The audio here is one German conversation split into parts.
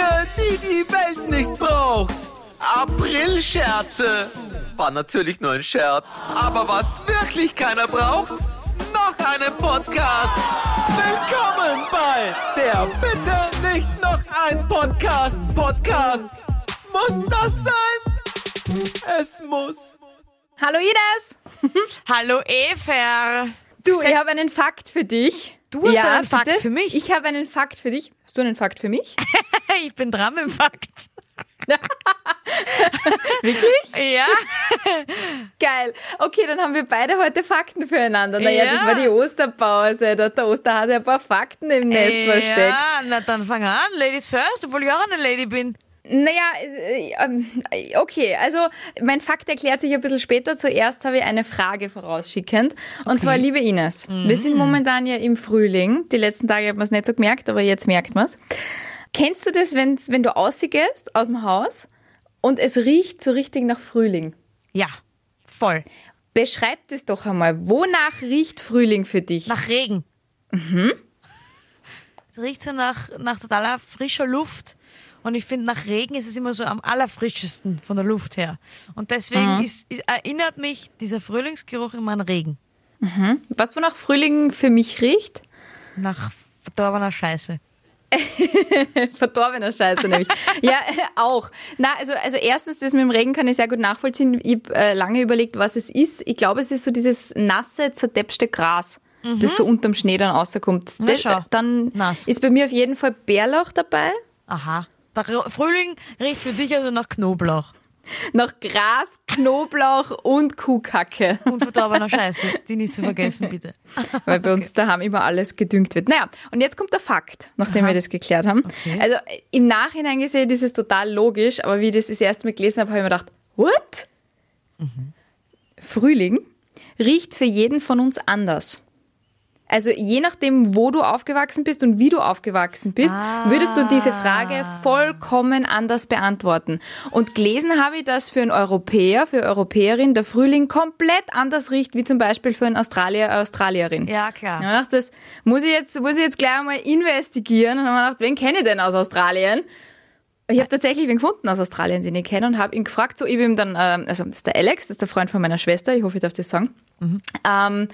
Dinge, die die Welt nicht braucht. Aprilscherze. War natürlich nur ein Scherz. Aber was wirklich keiner braucht? Noch einen Podcast. Willkommen bei der Bitte nicht noch ein Podcast. Podcast. Muss das sein? Es muss. Hallo Ines! Hallo Efer. Du, ich habe einen Fakt für dich. Du hast einen Fakt bitte? für mich? Ich habe einen Fakt für dich. Hast du einen Fakt für mich? ich bin dran mit dem Fakt. Wirklich? Ja. Geil. Okay, dann haben wir beide heute Fakten füreinander. Naja, Ja. das war die Osterpause. Da hat der Osterhase ein paar Fakten im Nest versteckt. Ja, na dann fang an. Ladies first, obwohl ich auch eine Lady bin. Naja, äh, ähm, okay, also mein Fakt erklärt sich ein bisschen später. Zuerst habe ich eine Frage vorausschickend. Und zwar, liebe Ines, wir sind momentan ja im Frühling. Die letzten Tage hat man es nicht so gemerkt, aber jetzt merkt man es. Kennst du das, wenn's, wenn du ausgehst aus dem Haus und es riecht so richtig nach Frühling? Ja, voll. Beschreib das doch einmal. Wonach riecht Frühling für dich? Nach Regen. Mhm. Es riecht so nach, nach totaler frischer Luft. Und ich finde, nach Regen ist es immer so am allerfrischesten von der Luft her. Und deswegen ist, ist, erinnert mich dieser Frühlingsgeruch immer an Regen. Was wonach Frühling für mich riecht? Nach verdorbener Scheiße. Verdorbener Scheiße nämlich. ja, äh, auch. Na, also, also erstens, das mit dem Regen kann ich sehr gut nachvollziehen. Ich habe äh, lange überlegt, was es ist. Ich glaube, es ist so dieses nasse, zerdeppste Gras, das so unterm Schnee dann rauskommt. Na Das, schau. dann Nass. ist bei mir auf jeden Fall Bärlauch dabei. Aha. Der Frühling riecht für dich also nach Knoblauch. Nach Gras, Knoblauch und Kuhkacke. Und verdorbener Scheiße, die nicht zu vergessen, bitte. Weil bei uns daheim immer alles gedüngt wird. Naja, und jetzt kommt der Fakt, nachdem wir das geklärt haben. Also äh, im Nachhinein gesehen ist es total logisch, aber wie ich das das erste Mal gelesen habe, habe ich mir gedacht, what? Frühling riecht für jeden von uns anders. Also je nachdem, wo du aufgewachsen bist und wie du aufgewachsen bist, würdest du diese Frage vollkommen anders beantworten. Und gelesen habe ich, dass für einen Europäer, für eine Europäerin der Frühling komplett anders riecht, wie zum Beispiel für einen Australier, Australierin. Ja, klar. Ich dachte, das muss ich jetzt, muss ich jetzt gleich einmal investigieren. Und habe ich gedacht, wen kenne ich denn aus Australien? Ich habe tatsächlich wen gefunden aus Australien, den ich kenne und habe ihn gefragt, so ich habe ihm dann, ähm, also das ist der Alex, das ist der Freund von meiner Schwester, ich hoffe, ich darf das sagen. Ähm,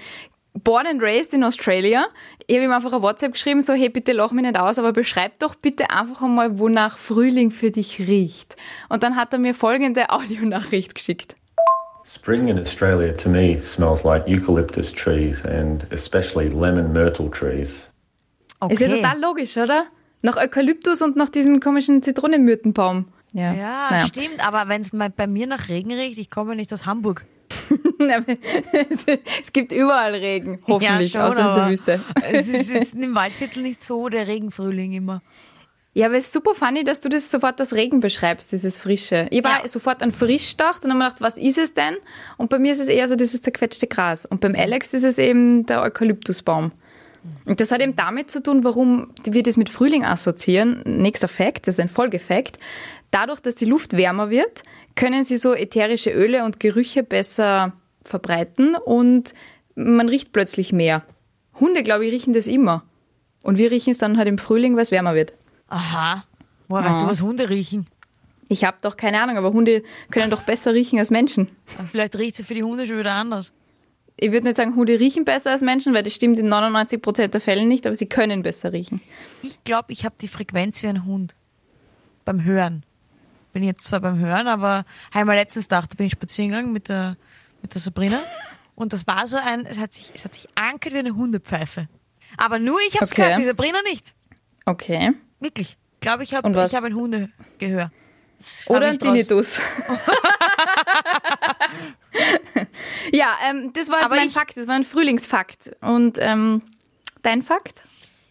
born and raised in Australia. Ich habe ihm einfach eine WhatsApp geschrieben, so hey, bitte lach mich nicht aus, aber beschreib doch bitte einfach einmal, wonach Frühling für dich riecht. Und dann hat er mir folgende Audionachricht geschickt. Spring in Australia to me smells like eucalyptus trees and especially lemon myrtle trees. Okay. Ist ja total logisch, oder? Nach Eukalyptus und nach diesem komischen Zitronenmyrtenbaum. Ja, Ja, naja. stimmt, aber wenn es bei mir nach Regen riecht, ich komme nicht aus Hamburg. es gibt überall Regen, hoffentlich, ja, schon, außer in der Wüste. Es ist jetzt im Waldviertel nicht so der Regenfrühling immer. Ja, aber es ist super funny, dass du das sofort als Regen beschreibst, dieses Frische. Ich war Ja. sofort an frisch gedacht und habe mir gedacht, was ist es denn? Und bei mir ist es eher so dieses zerquetschte Gras. Und beim Alex ist es eben der Eukalyptusbaum. Und das hat eben damit zu tun, warum wir das mit Frühling assoziieren. Nächster Fakt, das ist ein Folgefakt. Dadurch, dass die Luft wärmer wird, können sie so ätherische Öle und Gerüche besser verbreiten und man riecht plötzlich mehr. Hunde, glaube ich, riechen das immer. Und wir riechen es dann halt im Frühling, weil es wärmer wird. Aha. Woher weißt du, was Hunde riechen? Ich habe doch keine Ahnung, aber Hunde können doch besser riechen als Menschen. Vielleicht riecht sie für die Hunde schon wieder anders. Ich würde nicht sagen, Hunde riechen besser als Menschen, weil das stimmt in 99% der Fälle nicht, aber sie können besser riechen. Ich glaube, ich habe die Frequenz wie ein Hund. Beim Hören. Bin jetzt zwar beim Hören, aber einmal letztens Tag, da bin ich spazieren gegangen mit der, mit der Sabrina. Und das war so ein, es hat sich, es hat sich angehört wie eine Hundepfeife. Aber nur ich habe es Okay. gehört, die Sabrina nicht. Okay. Wirklich. Ich glaube, ich habe hab ein Hundegehör. Oder ein. Tinnitus. ja, ähm, das war jetzt Aber mein ich- Fakt, das war ein Frühlingsfakt. Und ähm, dein Fakt?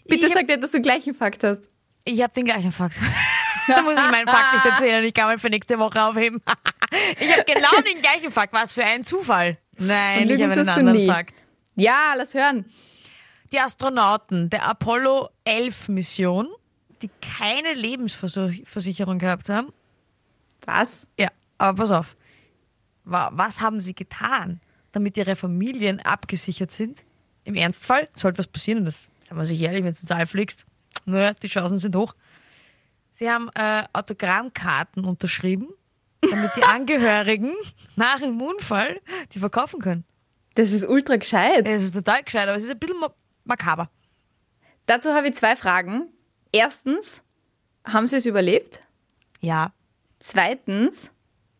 Bitte sag dir, dass du gleichen Fakt hast. Ich habe den gleichen Fakt. da muss ich meinen Fakt nicht erzählen. Ich kann ihn für nächste Woche aufheben. ich habe genau den gleichen Fakt. Was für ein Zufall. Nein, Und ich habe einen anderen. Fakt. Ja, lass hören. Die Astronauten der Apollo 11 Mission, die keine Lebensversicherung gehabt haben. Was? Ja, aber pass auf. Wa- Was haben sie getan, damit ihre Familien abgesichert sind? Im Ernstfall sollte was passieren, und das sagen wir sich ehrlich, wenn du ins All fliegst, naja, die Chancen sind hoch. Sie haben äh, Autogrammkarten unterschrieben, damit die Angehörigen nach dem Unfall die verkaufen können. Das ist ultra gescheit. Das ist total gescheit, aber es ist ein bisschen ma- makaber. Dazu habe ich zwei Fragen. Erstens, haben Sie es überlebt? Ja. Zweitens,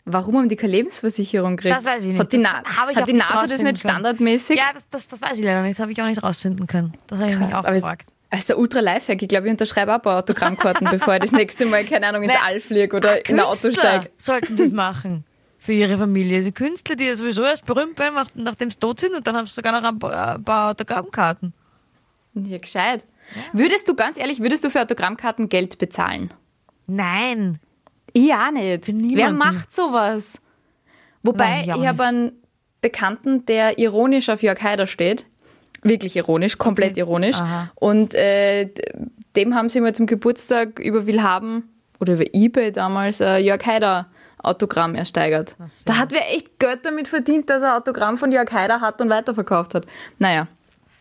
warum haben die keine Lebensversicherung gekriegt? Das weiß ich nicht. Hat die, Na ich hat die nicht NASA das nicht standardmäßig? Ja, das, das, das weiß ich leider nicht. Das habe ich auch nicht rausfinden können. Das habe ich mich auch aber gefragt. Ist der ultra Lifehack. Ich glaube, ich unterschreibe auch ein paar Autogrammkarten, bevor ich das nächste Mal, keine Ahnung, ins Nein. All fliege oder in ein Auto Künstler steige. sollten das machen. Für ihre Familie. Also Künstler, die ja sowieso erst berühmt werden, nach- nachdem sie tot sind und dann haben sie sogar noch ein paar, ein paar Autogrammkarten. Ja, gescheit. Würdest du, ganz ehrlich, würdest du für Autogrammkarten Geld bezahlen? Nein. Ich auch nicht. Wer macht sowas? Wobei, ich ich, auch habe einen Bekannten, der ironisch auf Jörg Haider steht. Wirklich ironisch, komplett Okay. ironisch. Aha. Und äh, dem haben sie mal zum Geburtstag über Willhaben oder über Ebay damals äh, Jörg Haider Autogramm ersteigert. Da hat wer echt Geld damit verdient, dass er Autogramm von Jörg Haider hat und weiterverkauft hat. Naja,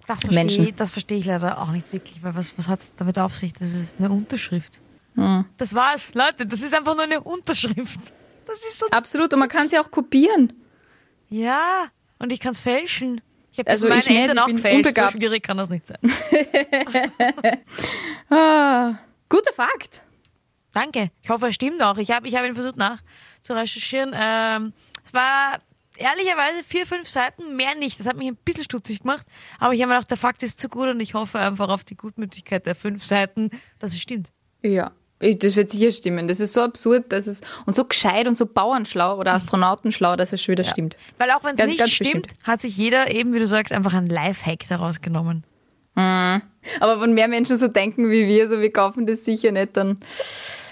Das verstehe, Menschen. ich, das verstehe ich leider auch nicht wirklich, weil was, was hat es damit auf sich? Das ist eine Unterschrift. Hm. Das war's, Leute, das ist einfach nur eine Unterschrift. Das ist so. absolut. Und man kann sie auch kopieren. Ja, und ich kann es fälschen. Ich habe Also das ich meine nicht, Eltern ich auch gefälscht. unbegabt. So schwierig kann das nicht sein. Ah, guter Fakt. Danke. Ich hoffe, er stimmt auch. Ich habe ich hab ihn versucht nach zu recherchieren. Ähm, es war ehrlicherweise vier, fünf Seiten, mehr nicht. Das hat mich ein bisschen stutzig gemacht. Aber ich habe mir gedacht, der Fakt ist zu gut und ich hoffe einfach auf die Gutmütigkeit der fünf Seiten, dass es stimmt. Ja, ich- das wird sicher stimmen. Das ist so absurd, dass es und so gescheit und so bauernschlau oder astronautenschlau, dass es schon wieder stimmt. Weil auch wenn es nicht ganz stimmt, bestimmt. hat sich jeder eben, wie du sagst, einfach einen Lifehack daraus genommen. Aber wenn mehr Menschen so denken wie wir, so wir kaufen das sicher nicht, dann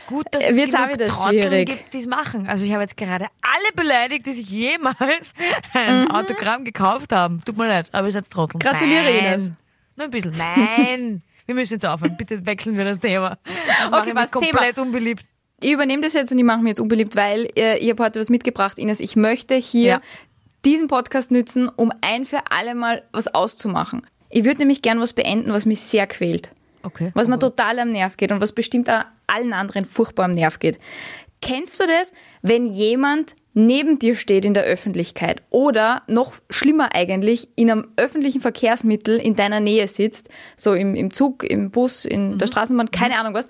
Gut, dass es wird's genug wieder Trotteln gibt, die es machen. Also ich habe jetzt gerade alle beleidigt, die sich jemals ein Mhm. Autogramm gekauft haben. Tut mir leid, aber ihr seid Trotteln. Gratuliere, Nein. Ines. Nur ein bisschen. Nein. Wir müssen jetzt aufhören. Bitte wechseln wir das Thema. Das mich was, komplett unbeliebt. ich übernehme das jetzt und ich mache mir jetzt unbeliebt, weil äh, ich habe heute was mitgebracht, Ines. Ich möchte hier Ja. diesen Podcast nützen, um ein für alle Mal was auszumachen. Ich würde nämlich gern was beenden, was mich sehr quält. Okay. was mir total am Nerv geht und was bestimmt auch allen anderen furchtbar am Nerv geht. Kennst du das, wenn jemand neben dir steht in der Öffentlichkeit oder noch schlimmer eigentlich in einem öffentlichen Verkehrsmittel in deiner Nähe sitzt, so im, im Zug, im Bus, in der Straßenbahn, keine Ahnung was,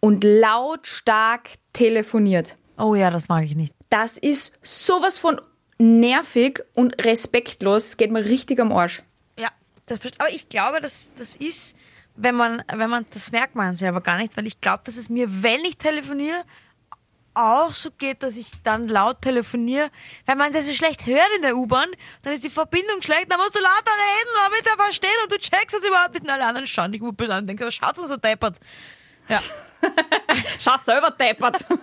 und lautstark telefoniert? Oh ja, das mag ich nicht. Das ist sowas von nervig und respektlos. Es geht mir richtig am Arsch. Ja, das, aber ich glaube, das, das ist, wenn man, wenn man, das merkt man selber gar nicht, weil ich glaube, dass es mir, wenn ich telefoniere, auch so geht, dass ich dann laut telefoniere. Wenn man es so schlecht hört in der U-Bahn, dann ist die Verbindung schlecht, dann musst du lauter reden, damit er versteht und du checkst es überhaupt nicht. Und alle anderen schauen dich böse an und denken, was schaut so deppert. Ja. Schau selber deppert.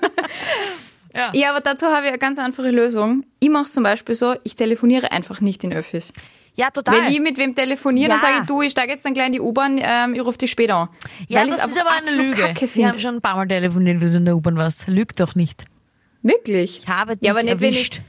Ja. Ja, aber dazu habe ich eine ganz einfache Lösung. Ich mache es zum Beispiel so, ich telefoniere einfach nicht in Öffis. Ja, total. Wenn ich mit wem telefoniere, dann Ja. sage ich, du, ich steige jetzt dann gleich in die U-Bahn, ähm, ich rufe dich später an. ja, Weil das ist aber eine Lüge. Kacke Wir finde. haben schon ein paar Mal telefoniert, wie du in der U-Bahn warst. Lüg doch nicht. Wirklich? Ich habe dich ja, aber nicht, wenn ich, erwischt.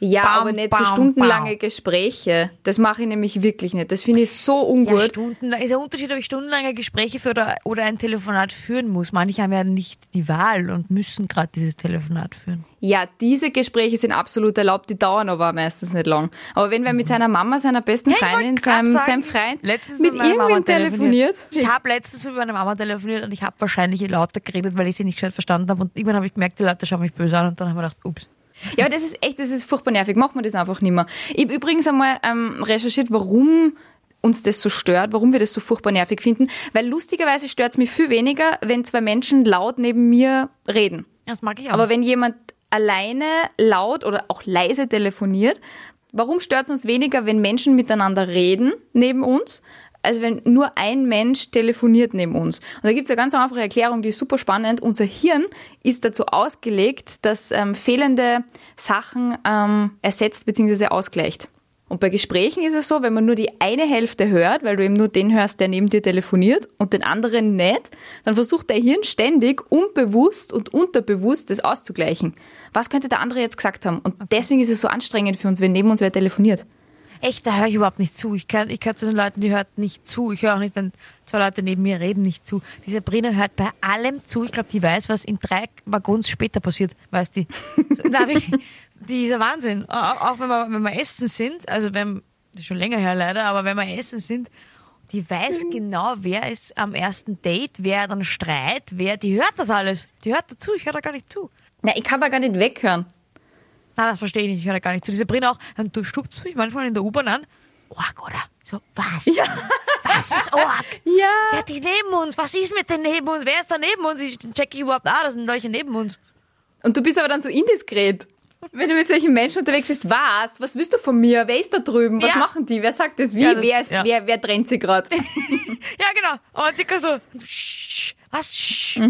Ja, Bam, aber nicht so bam, stundenlange bam. Gespräche. Das mache ich nämlich wirklich nicht. Das finde ich so Ja, ungut. stundenlang. Ist ein Unterschied, ob ich stundenlange Gespräche führe oder, oder ein Telefonat führen muss. Manche haben ja nicht die Wahl und müssen gerade dieses Telefonat führen. Ja, diese Gespräche sind absolut erlaubt, die dauern aber meistens nicht lang. Aber wenn wer mit seiner Mama, seiner besten Mhm. Ja, Freundin, seinem, sagen, seinem Freund letztens mit mit irgendwem telefoniert, Ich habe letztens mit meiner Mama telefoniert und ich habe wahrscheinlich lauter geredet, weil ich sie nicht gescheit verstanden habe. Und irgendwann habe ich gemerkt, die Leute schauen mich böse an und dann habe ich mir gedacht, ups. Ja, aber das ist echt, das ist furchtbar nervig. Machen wir das einfach nicht mehr. Ich habe übrigens einmal ähm, recherchiert, warum uns das so stört, warum wir das so furchtbar nervig finden. Weil lustigerweise stört es mich viel weniger, wenn zwei Menschen laut neben mir reden. Das mag ich auch. Aber wenn jemand alleine laut oder auch leise telefoniert, warum stört es uns weniger, wenn Menschen miteinander reden neben uns, als wenn nur ein Mensch telefoniert neben uns? Und da gibt es eine ganz einfache Erklärung, die ist super spannend. Unser Hirn ist dazu ausgelegt, dass ähm, fehlende Sachen ähm, ersetzt bzw. ausgleicht. Und bei Gesprächen ist es so, wenn man nur die eine Hälfte hört, weil du eben nur den hörst, der neben dir telefoniert und den anderen nicht, dann versucht der Hirn ständig unbewusst und unterbewusst das auszugleichen. Was könnte der andere jetzt gesagt haben? Und deswegen ist es so anstrengend für uns, wenn neben uns wer telefoniert. Echt, da höre ich überhaupt nicht zu. Ich, kann, ich gehöre zu den Leuten, die hört nicht zu. Ich höre auch nicht, wenn zwei Leute neben mir reden, nicht zu. Die Sabrina hört bei allem zu. Ich glaube, die weiß, was in drei Waggons später passiert, weiß die. Na, wirklich, dieser Wahnsinn. Auch, wenn, wir, wenn wir essen sind, also wenn, das ist schon länger her leider, aber wenn wir essen sind, die weiß genau, wer ist am ersten Date, wer dann streit, wer, die hört das alles. Die hört dazu, ich höre da gar nicht zu. Na, ich kann da gar nicht weghören. Nein, das verstehe ich nicht, ich höre da gar nicht zu. Diese Sabrina auch, und du stupst mich manchmal in der U-Bahn an. Org, oder? So, was? Was ist Org? Ja. Ja, die neben uns. Was ist mit den neben uns? Wer ist da neben uns? Ich check ich überhaupt, ah, das sind welche neben uns. Und du bist aber dann so indiskret. Wenn du mit solchen Menschen unterwegs bist, was? Was willst du von mir? Wer ist da drüben? Was Ja. machen die? Wer sagt das wie? Ja, das- wer, ist, ja. wer, wer trennt sie gerade? Ja, genau. Aber circa so, was? Sch?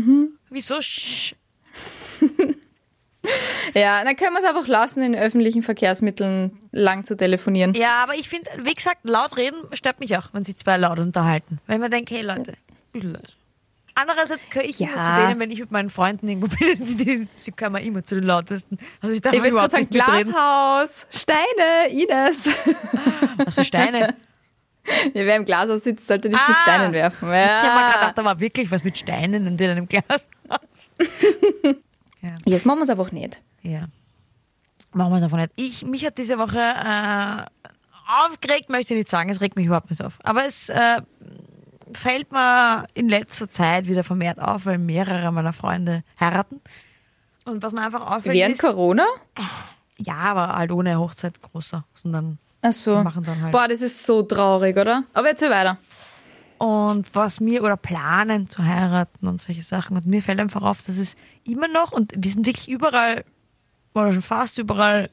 Wieso? Ja, dann können wir es einfach lassen, in öffentlichen Verkehrsmitteln lang zu telefonieren. Ja, aber ich finde, wie gesagt, laut reden stört mich auch, wenn sich zwei laut unterhalten. Wenn man denkt, hey Leute. Andererseits gehöre ich Ja. immer zu denen, wenn ich mit meinen Freunden irgendwo bin, die, die, sie gehören immer immer zu den lautesten. Also ich darf Ich überhaupt sagen, nicht mitreden. Glashaus, Steine, Ines. Also Steine. Ja, wer im Glashaus sitzt, sollte nicht mit Ah. Steinen werfen. Ich habe mir gerade Ja. gedacht, da war wirklich was mit Steinen und in einem Glas. Jetzt machen wir es einfach nicht. Ja. Machen wir es einfach nicht. Ich, mich hat diese Woche äh, aufgeregt, möchte ich nicht sagen, es regt mich überhaupt nicht auf. Aber es äh, fällt mir in letzter Zeit wieder vermehrt auf, weil mehrere meiner Freunde heiraten. Und was mir einfach auffällt Während ist, Corona? ja, aber halt ohne Hochzeit großer, sondern Ach so. Die machen dann halt- Boah, das ist so traurig, oder? Aber erzähl weiter. Und was mir oder planen zu heiraten und solche Sachen. Und mir fällt einfach auf, dass es immer noch, und wir sind wirklich überall oder schon fast überall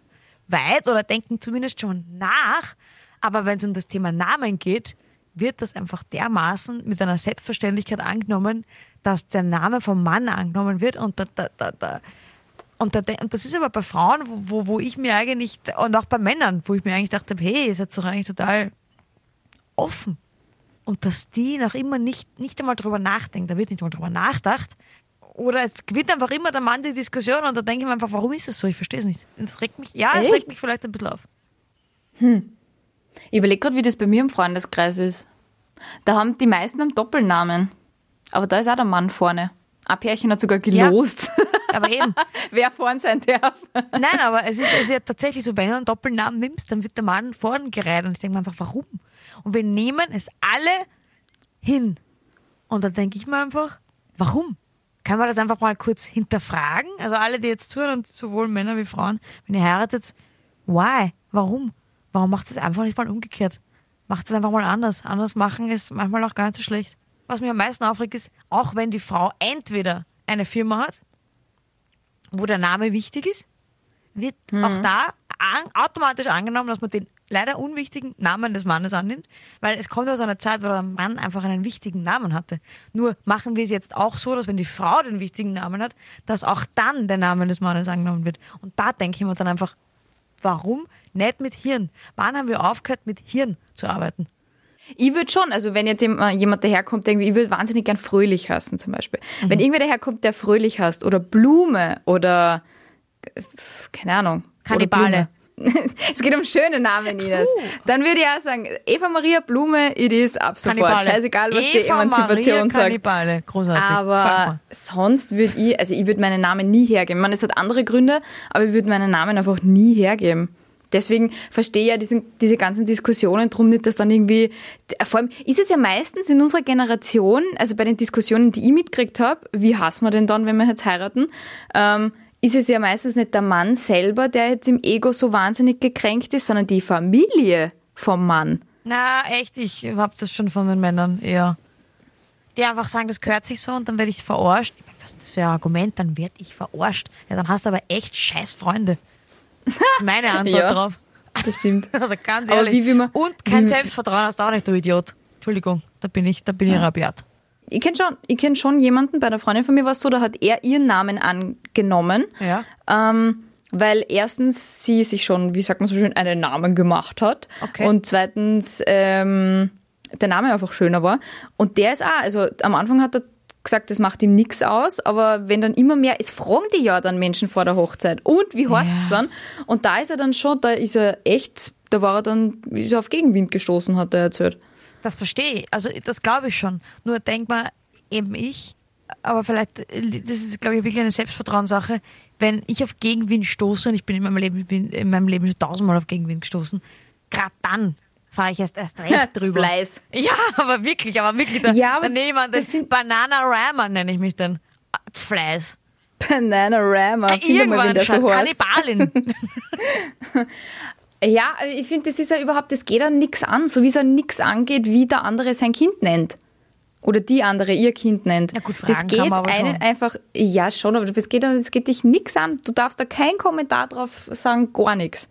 weit oder denken zumindest schon nach, aber wenn es um das Thema Namen geht, wird das einfach dermaßen mit einer Selbstverständlichkeit angenommen, dass der Name vom Mann angenommen wird und da, da, da, da und, da, und das ist aber bei Frauen, wo, wo, ich mir eigentlich, und auch bei Männern, wo ich mir eigentlich dachte, hey, ihr seid doch eigentlich total offen. Und dass die noch immer nicht, nicht einmal drüber nachdenken, da wird nicht einmal drüber nachgedacht. Oder es gewinnt einfach immer der Mann die Diskussion und da denke ich mir einfach, warum ist das so? Ich verstehe es nicht. Und Es regt mich, ja, es regt mich vielleicht ein bisschen auf. Ich überlege gerade, wie das bei mir im Freundeskreis ist. Da haben die meisten einen Doppelnamen. Aber da ist auch der Mann vorne. Ein Pärchen hat sogar gelost, Aber eben. wer vorn sein darf. Nein, aber es ist, es ist ja tatsächlich so, wenn du einen Doppelnamen nimmst, dann wird der Mann vorn gereiht. Und ich denke mir einfach, warum? Und wir nehmen es alle hin. Und dann denke ich mir einfach, warum? Kann man das einfach mal kurz hinterfragen? Also alle, die jetzt zuhören, und sowohl Männer wie Frauen, wenn ihr heiratet, why? Warum? Warum macht es einfach nicht mal umgekehrt? Macht es einfach mal anders. Anders machen ist manchmal auch gar nicht so schlecht. Was mich am meisten aufregt ist, auch wenn die Frau entweder eine Firma hat, wo der Name wichtig ist, wird auch da an, automatisch angenommen, dass man den leider unwichtigen Namen des Mannes annimmt, weil es kommt aus einer Zeit, wo der Mann einfach einen wichtigen Namen hatte. Nur machen wir es jetzt auch so, dass wenn die Frau den wichtigen Namen hat, dass auch dann der Name des Mannes angenommen wird. Und da denke ich mir dann einfach, warum nicht mit Hirn? Wann haben wir aufgehört, mit Hirn zu arbeiten? Ich würde schon, also wenn jetzt jemand daherkommt, irgendwie, ich würde wahnsinnig gern fröhlich heißen zum Beispiel. Wenn irgendwer daherkommt, der fröhlich heißt oder Blume oder äh, keine Ahnung. Kannibale. Es geht um schöne Namen, Ines. Dann würde ich auch sagen, Eva Maria Blume, it is ab sofort. Scheißegal, was die Eva Emanzipation Maria sagt. Kannibale. Großartig. Aber sonst würde ich, also ich würde meinen Namen nie hergeben. Man, es hat andere Gründe, aber ich würde meinen Namen einfach nie hergeben. Deswegen verstehe ich ja diesen, diese ganzen Diskussionen drum nicht, dass dann irgendwie, vor allem ist es ja meistens in unserer Generation, also bei den Diskussionen, die ich mitgekriegt habe, wie hassen wir denn dann, wenn wir jetzt heiraten, ähm, ist es ja meistens nicht der Mann selber, der jetzt im Ego so wahnsinnig gekränkt ist, sondern die Familie vom Mann. Na, echt, ich hab das schon von den Männern eher. Die einfach sagen, das gehört sich so und dann werde ich verarscht. Ich meine, was ist das für ein Argument? Dann werde ich verarscht. Ja, dann hast du aber echt scheiß Freunde. Meine Antwort Ja. drauf. Das stimmt. Also ganz ehrlich. wie will man- und kein wie- Selbstvertrauen hast du auch nicht, du Idiot. Entschuldigung, da bin ich, da bin ich rabiat. Ich kenne schon, ich kenn schon jemanden, bei einer Freundin von mir war es so, da hat er ihren Namen angenommen, Ja. ähm, weil erstens sie sich schon, wie sagt man so schön, einen Namen gemacht hat Okay. und zweitens ähm, der Name einfach schöner war. Und der ist auch, also am Anfang hat er gesagt, das macht ihm nichts aus, aber wenn dann immer mehr, es fragen die ja dann Menschen vor der Hochzeit und wie heißt es Ja. dann? Und da ist er dann schon, da ist er echt, da war er dann, ist er auf Gegenwind gestoßen, hat er erzählt. Das verstehe ich. Also das glaube ich schon. Nur denk mal, eben ich, aber vielleicht, das ist, glaube ich, wirklich eine Selbstvertrauenssache. Wenn ich auf Gegenwind stoße, und ich bin in meinem Leben, bin in meinem Leben schon tausendmal auf Gegenwind gestoßen, gerade dann fahre ich erst, erst recht drüber. Fleiß. Ja, aber wirklich, aber wirklich. Da, Ja, aber da nehme ich das das sind- Banana Rama nenne ich mich dann. Fleiß. Banana Rama. Find mal, Irgendwann der schon so. Kannibalin. Ja, ich finde, das ist ja überhaupt, das geht ja nichts an, so wie es ja nichts angeht, wie der andere sein Kind nennt. Oder die andere ihr Kind nennt. Ja gut, das fragen geht man aber einen einfach, ja schon, aber das geht, das geht dich nichts an. Du darfst da keinen Kommentar drauf sagen, gar nichts.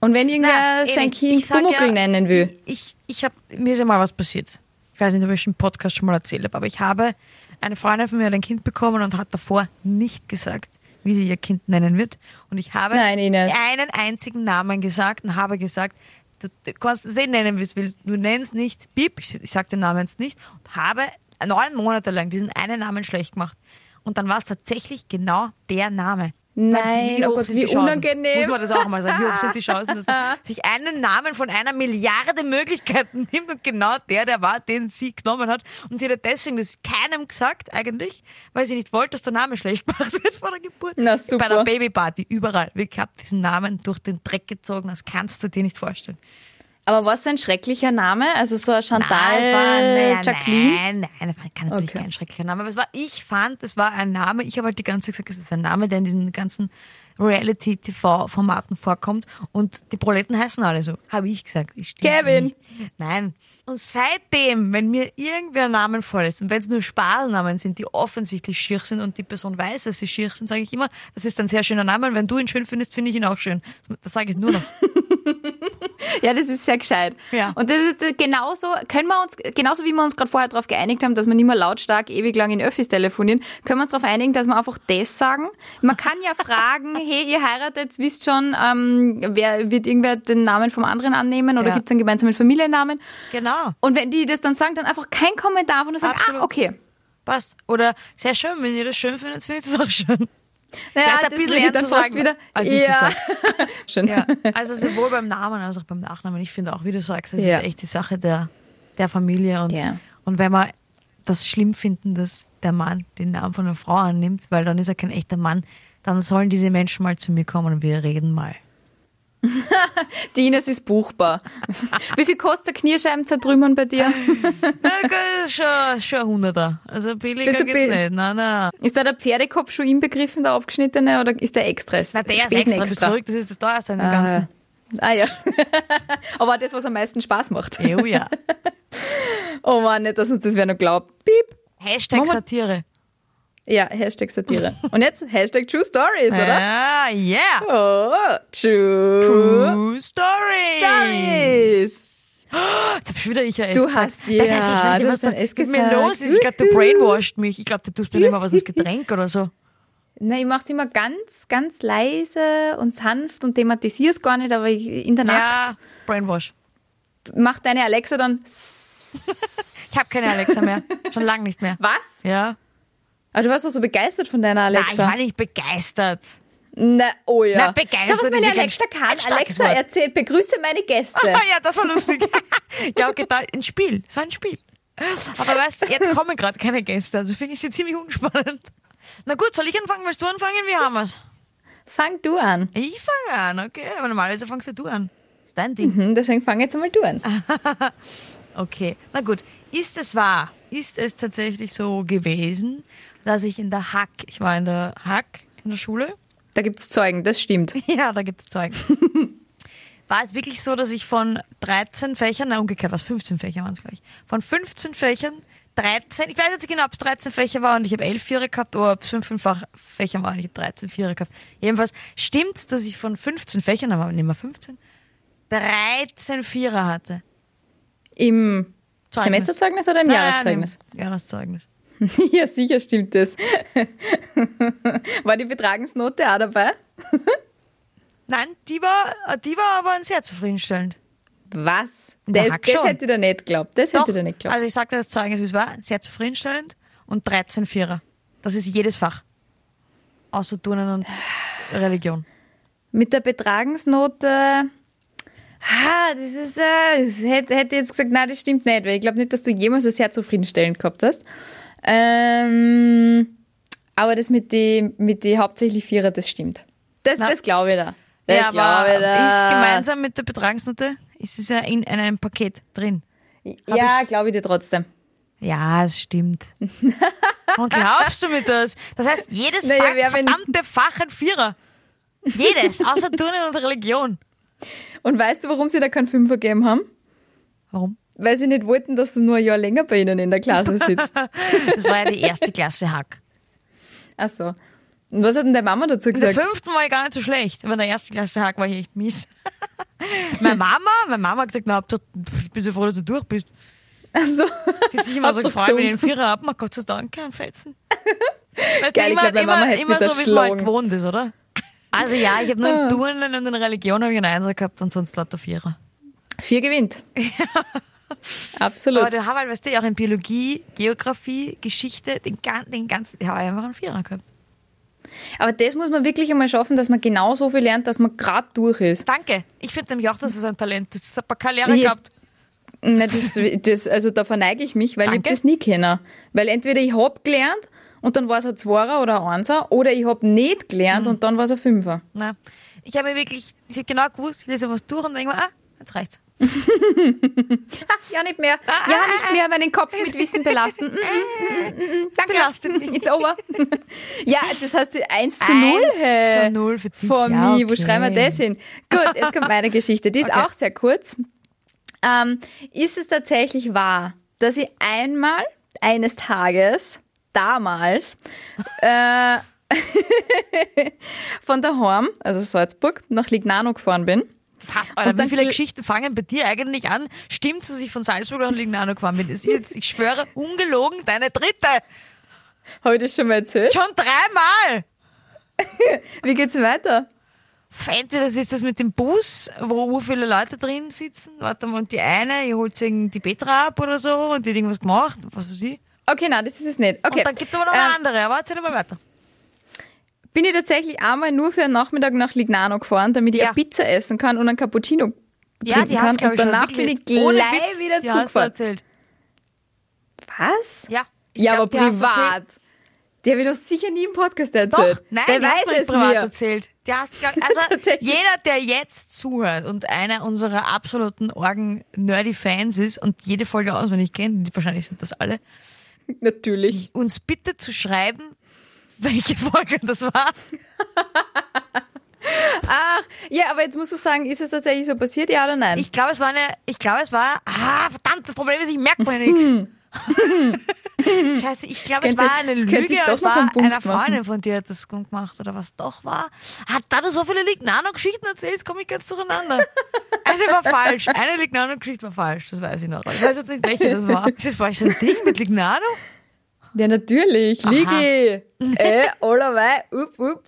Und wenn irgendwer sein Kind ich Pumuckl ja, nennen will, Ich, ich habe mir ist ja mal was passiert. Ich weiß nicht, ob ich schon im Podcast schon mal erzählt habe, aber ich habe eine Freundin von mir hat ein Kind bekommen und hat davor nicht gesagt, wie sie ihr Kind nennen wird. Und ich habe Nein, einen einzigen Namen gesagt und habe gesagt, du, du kannst es eh nennen, wie du willst. Du nennst nicht Bip, ich, ich sag den Namen jetzt nicht, und habe neun Monate lang diesen einen Namen schlecht gemacht. Und dann war es tatsächlich genau der Name. Nein, Wie oh hoch Gott, wie Chancen? unangenehm. Muss man das auch mal sagen. Wie hoch sind die Chancen, dass man sich einen Namen von einer Milliarde Möglichkeiten nimmt und genau der, der war, den sie genommen hat. Und sie hat deswegen das keinem gesagt, eigentlich, weil sie nicht wollte, dass der Name schlecht gemacht wird vor der Geburt. Na, super. Bei der Babyparty, überall. Ich habe diesen Namen durch den Dreck gezogen, das kannst du dir nicht vorstellen. Aber was ein schrecklicher Name, also so ein Chantal, Nein, es war, naja, Jacqueline. nein, nein, es war kann natürlich Okay. kein schrecklicher Name, aber es war, ich fand, es war ein Name, ich habe halt die ganze Zeit gesagt, es ist ein Name, der in diesen ganzen Reality-TV-Formaten vorkommt und die Proletten heißen alle so, habe ich gesagt. Ich Kevin. Nicht. Nein. Und seitdem, wenn mir irgendwer Namen vorlässt und wenn es nur Spaßnamen sind, die offensichtlich schier sind und die Person weiß, dass sie schier sind, sage ich immer, das ist ein sehr schöner Name und wenn du ihn schön findest, finde ich ihn auch schön. Das sage ich nur noch. Ja, das ist sehr gescheit. Ja. Und das ist äh, genauso, können wir uns, genauso wie wir uns gerade vorher darauf geeinigt haben, dass wir nicht mehr lautstark ewig lang in Öffis telefonieren, können wir uns darauf einigen, dass wir einfach das sagen. Man kann ja fragen, hey, ihr heiratet, wisst schon, ähm, wer wird irgendwer den Namen vom anderen annehmen oder Ja. gibt es einen gemeinsamen Familiennamen? Genau. Und wenn die das dann sagen, dann einfach kein Kommentar und sagen, Absolut. ah, okay. Passt. Oder sehr schön, wenn ihr das schön findet, finde ich das auch schön. Naja, Vielleicht ein das bisschen eher zu sagen, wieder. als ich ja. das sag. Schön. Ja, also sowohl beim Namen als auch beim Nachnamen. Ich finde auch, wie du sagst, das Ja. ist echt die Sache der, der Familie. Und, Ja. und wenn wir das schlimm finden, dass der Mann den Namen von einer Frau annimmt, weil dann ist er kein echter Mann, dann sollen diese Menschen mal zu mir kommen und wir reden mal. Die Ines ist buchbar. Wie viel kostet der Knierscheiben zertrümmern bei dir? Na, ist schon, schon ein Hunderter. Also billiger geht's bill- nicht. Nein, nein. Ist da der Pferdekopf schon inbegriffen, der abgeschnittene, oder ist der extra? Na, der ist Spesen extra, bis zurück, das ist das teuerste dem Ah, Ganzen. ah ja. Aber das, was am meisten Spaß macht. Oh ja. Oh Mann, nicht, dass uns das wer noch glaubt. Piep. Hashtag Satire. Ja, Hashtag Satire. Und jetzt Hashtag True Stories, oder? Ah, yeah. Oh, True, True Story. Stories. Jetzt hab schon wieder ich S Du gesagt. hast- ja, das heißt, ich weiß nicht, was da mit mir gesagt. los ist. Ich glaube, du brainwashed mich. Ich glaube, du tust mir immer was ins Getränk oder so. Na, ich mach's immer ganz, ganz leise und sanft und thematisier's gar nicht, aber ich, in der Nacht Ja, Brainwash. macht deine Alexa dann Ich habe keine Alexa mehr. Schon lange nicht mehr. was? Ja. Aber du warst doch so begeistert von deiner Nein, ich Alexa. war nicht begeistert. Na, oh ja. Na, begeistert Schau, was meine Alexa kann. Alexa Wort. erzählt, begrüße meine Gäste. Ah ja, das war lustig. ja, okay, da, ein Spiel. Es war ein Spiel. Aber weißt du, jetzt kommen gerade keine Gäste. Also finde ich sie ziemlich unspannend. Na gut, soll ich anfangen? Willst du anfangen? Wie haben wir's? Fang du an. Ich fange an, okay. Aber normalerweise fangst ja du an. Ist dein Ding. Hm, deswegen fang jetzt einmal du an. Okay, na gut. Ist es wahr? Ist es tatsächlich so gewesen, dass ich in der Hack, ich war in der Hack in der Schule, Da gibt's Zeugen, das stimmt. ja, da gibt es Zeug. War es wirklich so, dass ich von 13 Fächern, na umgekehrt, was 15 Fächer waren es gleich, von 15 Fächern 13, ich weiß jetzt nicht genau, ob es 13 Fächer war und ich habe 11 Vierer gehabt oder ob es 5 Fach- Fächer waren und ich habe 13 Vierer gehabt. Jedenfalls stimmt's, dass ich von 15 Fächern, aber nicht mehr 15, 13 Vierer hatte. Im Zeugnis. Semesterzeugnis oder im Nein, Jahreszeugnis? nein, im Jahreszeugnis. ja, sicher stimmt das. War die Betragensnote auch dabei? Nein, die war, die war aber sehr zufriedenstellend. Was? Das, Hack das hätte ich da nicht geglaubt. Das hätte ich da nicht geglaubt. also ich sagte das Zeugnis, wie es war, sehr zufriedenstellend und 13 Vierer. Das ist jedes Fach. Außer Turnen und Religion. Mit der Betragensnote Ah, das ist, äh, das hätte, hätte jetzt gesagt, nein, das stimmt nicht, weil ich glaube nicht, dass du jemals ein sehr zufriedenstellend gehabt hast. Ähm, aber das mit die, mit die hauptsächlich Vierer, das stimmt. Das, Na. das glaube ich da. Das ja, glaube ich da. ist gemeinsam mit der Betragsnote, ist es ja in einem Paket drin. hab Ja, glaube ich dir trotzdem. Ja, es stimmt. Und glaubst du mir das? Das heißt, jedes Naja, Fach, verdammte Fach ein Vierer. Jedes, außer Turnen und Religion. Und weißt du, warum sie da keinen Fünfer gegeben haben? Warum? Weil sie nicht wollten, dass du nur ein Jahr länger bei ihnen in der Klasse sitzt. Das war ja die erste Klasse Hack. Ach so. Und was hat denn deine Mama dazu In der gesagt? fünften war ich gar nicht so schlecht, aber in der ersten Klasse Hack war ich echt mies. meine Mama, meine Mama hat gesagt, na, ich bin so froh, dass du durch bist. Ach so. Die hat sich immer so gefreut, wenn ich einen Vierer man Gott sei Dank, kein Fetzen. Weißt Geil, du, ich immer, glaub, immer, immer so, wie es mal gewohnt ist, oder? Also ja, ich habe nur Ah. in Turnen und in Religion habe ich einen Einser gehabt und sonst lauter Vierer. Vier gewinnt. Absolut. Aber der Harald, weißt du, auch in Biologie, Geografie, Geschichte, den, gan- den ganzen, ich habe einfach einen Vierer gehabt. Aber das muss man wirklich einmal schaffen, dass man genau so viel lernt, dass man gerade durch ist. Danke. Ich finde nämlich auch, dass es ein Talent ist. Das hat man keine Lehrer Ich- gehabt. Na, das, das, also da verneige ich mich, weil ich Danke. hab das nie kennen. Weil entweder ich hab gelernt und dann war es ein Zweier oder ein Einser oder ich hab nicht gelernt Mhm. und dann war es ein Fünfer. Na, ich habe mir wirklich, ich habe genau gewusst, ich lese was durch und denke mir, ah, jetzt reicht's. Ha, ja, nicht mehr. Ah, Ja, nicht mehr meinen Kopf mit Wissen belasten. Mm, mm, mm, mm, Danke. Belastet mich. It's over. ja, das heißt 1 zu 0. Eins Hey. zu null für dich. For Ja, me. Wo okay. schreiben wir das hin? Gut, jetzt kommt meine Geschichte. Die ist Okay. auch sehr kurz. Ähm, ist es tatsächlich wahr, dass ich einmal eines Tages, damals, äh, von daheim, also Salzburg, nach Lignano gefahren bin? Heißt, Alter, wie viele Geschichten fangen bei dir eigentlich an? Stimmt, dass ich von Salzburg nach Lignano gefahren bin? Das ist jetzt, ich schwöre, ungelogen, deine dritte. Habe ich das schon mal erzählt? Schon dreimal. Wie geht's weiter? Fände das ist das mit dem Bus, wo viele Leute drin sitzen. Warte mal, und die eine, ihr holt irgendwie die Petra ab oder so und die hat irgendwas gemacht, was weiß ich. Okay, nein, das ist es nicht. Okay. Und dann gibt's aber noch eine Ähm, andere, aber erzähl mal weiter. Bin ich tatsächlich einmal nur für einen Nachmittag nach Lignano gefahren, damit ich Ja. eine Pizza essen kann und einen Cappuccino Ja, trinken die kann. und danach bin ich gleich Witz, wieder erzählt. Was? Ja. Ja, glaub, aber die privat. Die habe ich doch sicher nie im Podcast Doch, erzählt. nein, die hast du weiß es privat mir? erzählt. Die hast, glaub, also jeder, der jetzt zuhört und einer unserer absoluten Orgen-Nerdy-Fans ist und jede Folge auswendig kennt, die wahrscheinlich sind das alle, Natürlich. uns bitte zu schreiben, welche Folge das war. Ach, ja, aber jetzt musst du sagen, ist es tatsächlich so passiert, ja oder nein? Ich glaube, es war eine, ich glaube, es war, ah, verdammt, das Problem ist, ich merke mir nichts. Scheiße, ich glaube, es Hm. war eine Lüge, doch es war einer Freundin machen. von dir hat das gemacht oder was doch war. Hat da du so viele Lignano-Geschichten erzählst, komme ich ganz durcheinander. Eine war falsch, eine Lignano-Geschichte war falsch, das weiß ich noch. Ich weiß jetzt nicht, welche das war. Ist das bei euch so ein Ding mit Lignano? Ja, natürlich. Ligi. äh, allerweil. Up, up.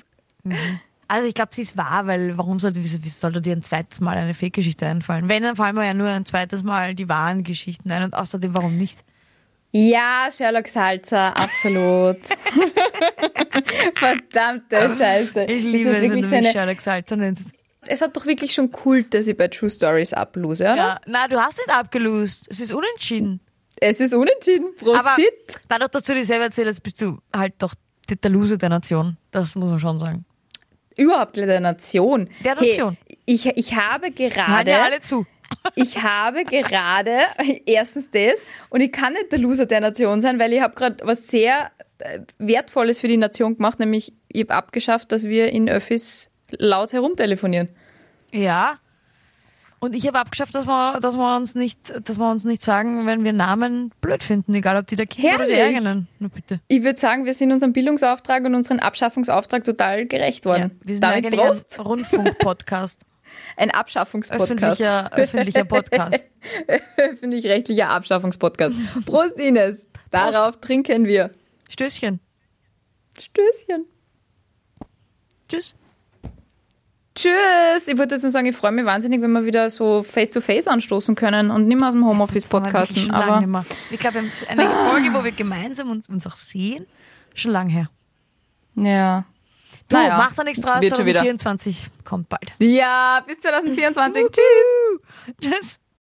Also ich glaube, sie ist wahr, weil warum sollte, wieso, wieso sollte dir ein zweites Mal eine Fake-Geschichte einfallen? Wenn, dann fallen mir ja nur ein zweites Mal die wahren Geschichten ein und außerdem, warum nicht? Ja, Sherlock Salzer, absolut. Verdammte Scheiße. Ich liebe es, wenn du mich Sherlock Salter nennst. Es hat doch wirklich schon Kult, dass ich bei True Stories ablose, oder? Ja, na, du hast nicht abgelost. Es ist unentschieden. Es ist unentschieden. Prosit. Aber dadurch, dass du dir selber erzählst, bist du halt doch der Loser der Nation. Das muss man schon sagen. Überhaupt der Nation. Der Nation. Hey, ich, ich habe Hören gerade, ja alle zu. ich habe gerade, erstens das, und ich kann nicht der Loser der Nation sein, weil ich habe gerade was sehr äh, Wertvolles für die Nation gemacht, nämlich ich habe abgeschafft, dass wir in Öffis laut herumtelefonieren. Ja. Und ich habe abgeschafft, dass wir, dass wir uns nicht, dass wir uns nicht sagen, wenn wir Namen blöd finden, egal ob die der Kinder oder die Herrlich. eigenen. Na bitte. Ich würde sagen, wir sind unserem Bildungsauftrag und unserem Abschaffungsauftrag total gerecht Ja, worden. wir sind Damit eigentlich Prost. ein Rundfunk-Podcast. Ein Abschaffungspodcast. öffentlicher, öffentlicher Podcast. Öffentlich-rechtlicher Abschaffungspodcast. Prost, Ines. Darauf trinken wir. Stößchen. Stößchen. Tschüss. Tschüss. Ich wollte jetzt nur sagen, ich freue mich wahnsinnig, wenn wir wieder so face-to-face anstoßen können und nicht mehr aus dem Homeoffice podcasten. Aber. Ich glaube, wir haben eine Folge, wo wir gemeinsam uns, uns auch sehen, schon lange her. ja. Du, Naja, mach da nichts draus, wird schon wieder. 2024 kommt bald. Ja, bis 2024. Tschüss. Tschüss.